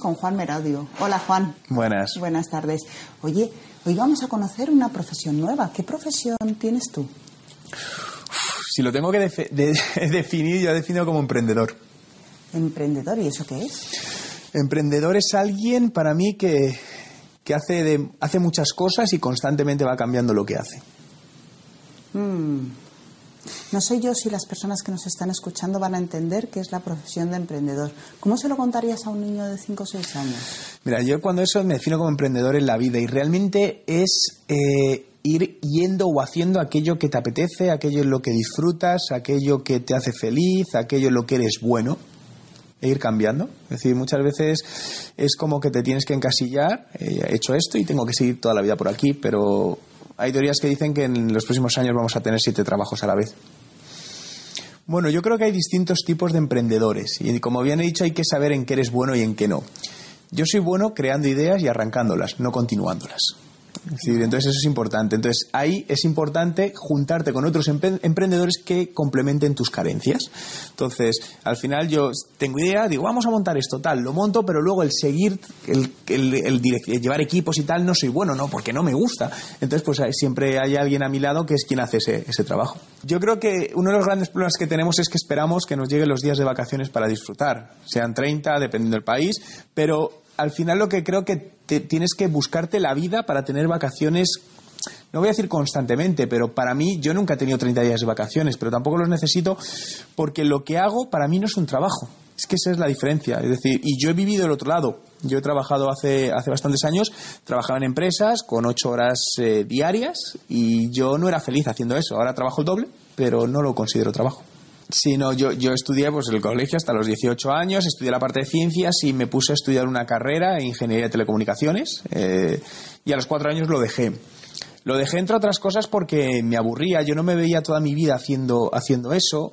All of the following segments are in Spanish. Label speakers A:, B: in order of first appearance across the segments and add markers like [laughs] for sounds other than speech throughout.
A: con Juan Meradio. Hola Juan.
B: Buenas.
A: Buenas tardes. Oye, hoy vamos a conocer una profesión nueva. ¿Qué profesión tienes tú?
B: si lo tengo que [laughs] definir, yo he definido como emprendedor.
A: ¿Emprendedor? ¿Y eso qué es?
B: Emprendedor es alguien para mí que, hace, hace muchas cosas y constantemente va cambiando lo que hace.
A: Mm. No sé yo si las personas que nos están escuchando van a entender qué es la profesión de emprendedor. ¿Cómo se lo contarías a un niño de 5 o 6 años?
B: Mira, yo cuando eso me defino como emprendedor en la vida y realmente es eh, ir yendo o haciendo aquello que te apetece, aquello en lo que disfrutas, aquello que te hace feliz, aquello en lo que eres bueno e ir cambiando. Es decir, muchas veces es como que te tienes que encasillar, eh, he hecho esto y tengo que seguir toda la vida por aquí, pero hay teorías que dicen que en los próximos años vamos a tener siete trabajos a la vez. Bueno, yo creo que hay distintos tipos de emprendedores y como bien he dicho hay que saber en qué eres bueno y en qué no. Yo soy bueno creando ideas y arrancándolas, no continuándolas entonces eso es importante. Entonces ahí es importante juntarte con otros emprendedores que complementen tus carencias. Entonces, al final yo tengo idea, digo, vamos a montar esto, tal, lo monto, pero luego el seguir, el, el, llevar equipos y tal, no soy bueno, no, porque no me gusta. Entonces, pues siempre hay alguien a mi lado que es quien hace ese, ese trabajo. Yo creo que uno de los grandes problemas que tenemos es que esperamos que nos lleguen los días de vacaciones para disfrutar. Sean 30, dependiendo del país, pero al final lo que creo que tienes que buscarte la vida para tener vacaciones no voy a decir constantemente, pero para mí yo nunca he tenido 30 días de vacaciones, pero tampoco los necesito porque lo que hago para mí no es un trabajo. Es que esa es la diferencia. Es decir, y yo he vivido el otro lado. Yo he trabajado hace, hace bastantes años, trabajaba en empresas con ocho horas eh, diarias y yo no era feliz haciendo eso. Ahora trabajo el doble, pero no lo considero trabajo. Sí, no, yo, yo estudié pues, el colegio hasta los 18 años, estudié la parte de ciencias y me puse a estudiar una carrera en ingeniería de telecomunicaciones eh, y a los cuatro años lo dejé. Lo dejé entre otras cosas porque me aburría, yo no me veía toda mi vida haciendo, haciendo eso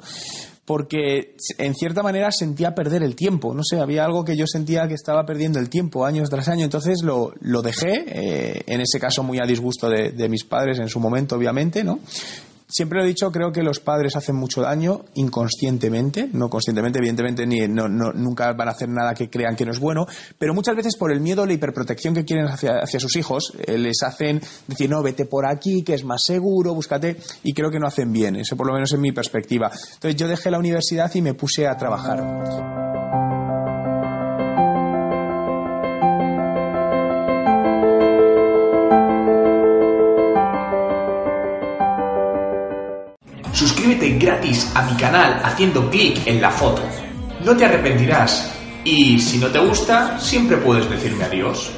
B: porque en cierta manera sentía perder el tiempo, no sé, había algo que yo sentía que estaba perdiendo el tiempo años tras año, entonces lo, lo dejé, eh, en ese caso muy a disgusto de, de, mis padres en su momento, obviamente, ¿no? Siempre lo he dicho, creo que los padres hacen mucho daño inconscientemente, no conscientemente, evidentemente ni, no, nunca van a hacer nada que crean que no es bueno, pero muchas veces por el miedo o la hiperprotección que quieren hacia, hacia sus hijos, eh, les hacen decir, no, vete por aquí, que es más seguro, búscate, y creo que no hacen bien, eso por lo menos en mi perspectiva. Entonces yo dejé la universidad y me puse a trabajar.
C: Suscríbete gratis a mi canal haciendo clic en la foto. No te arrepentirás. Y si no te gusta, siempre puedes decirme adiós.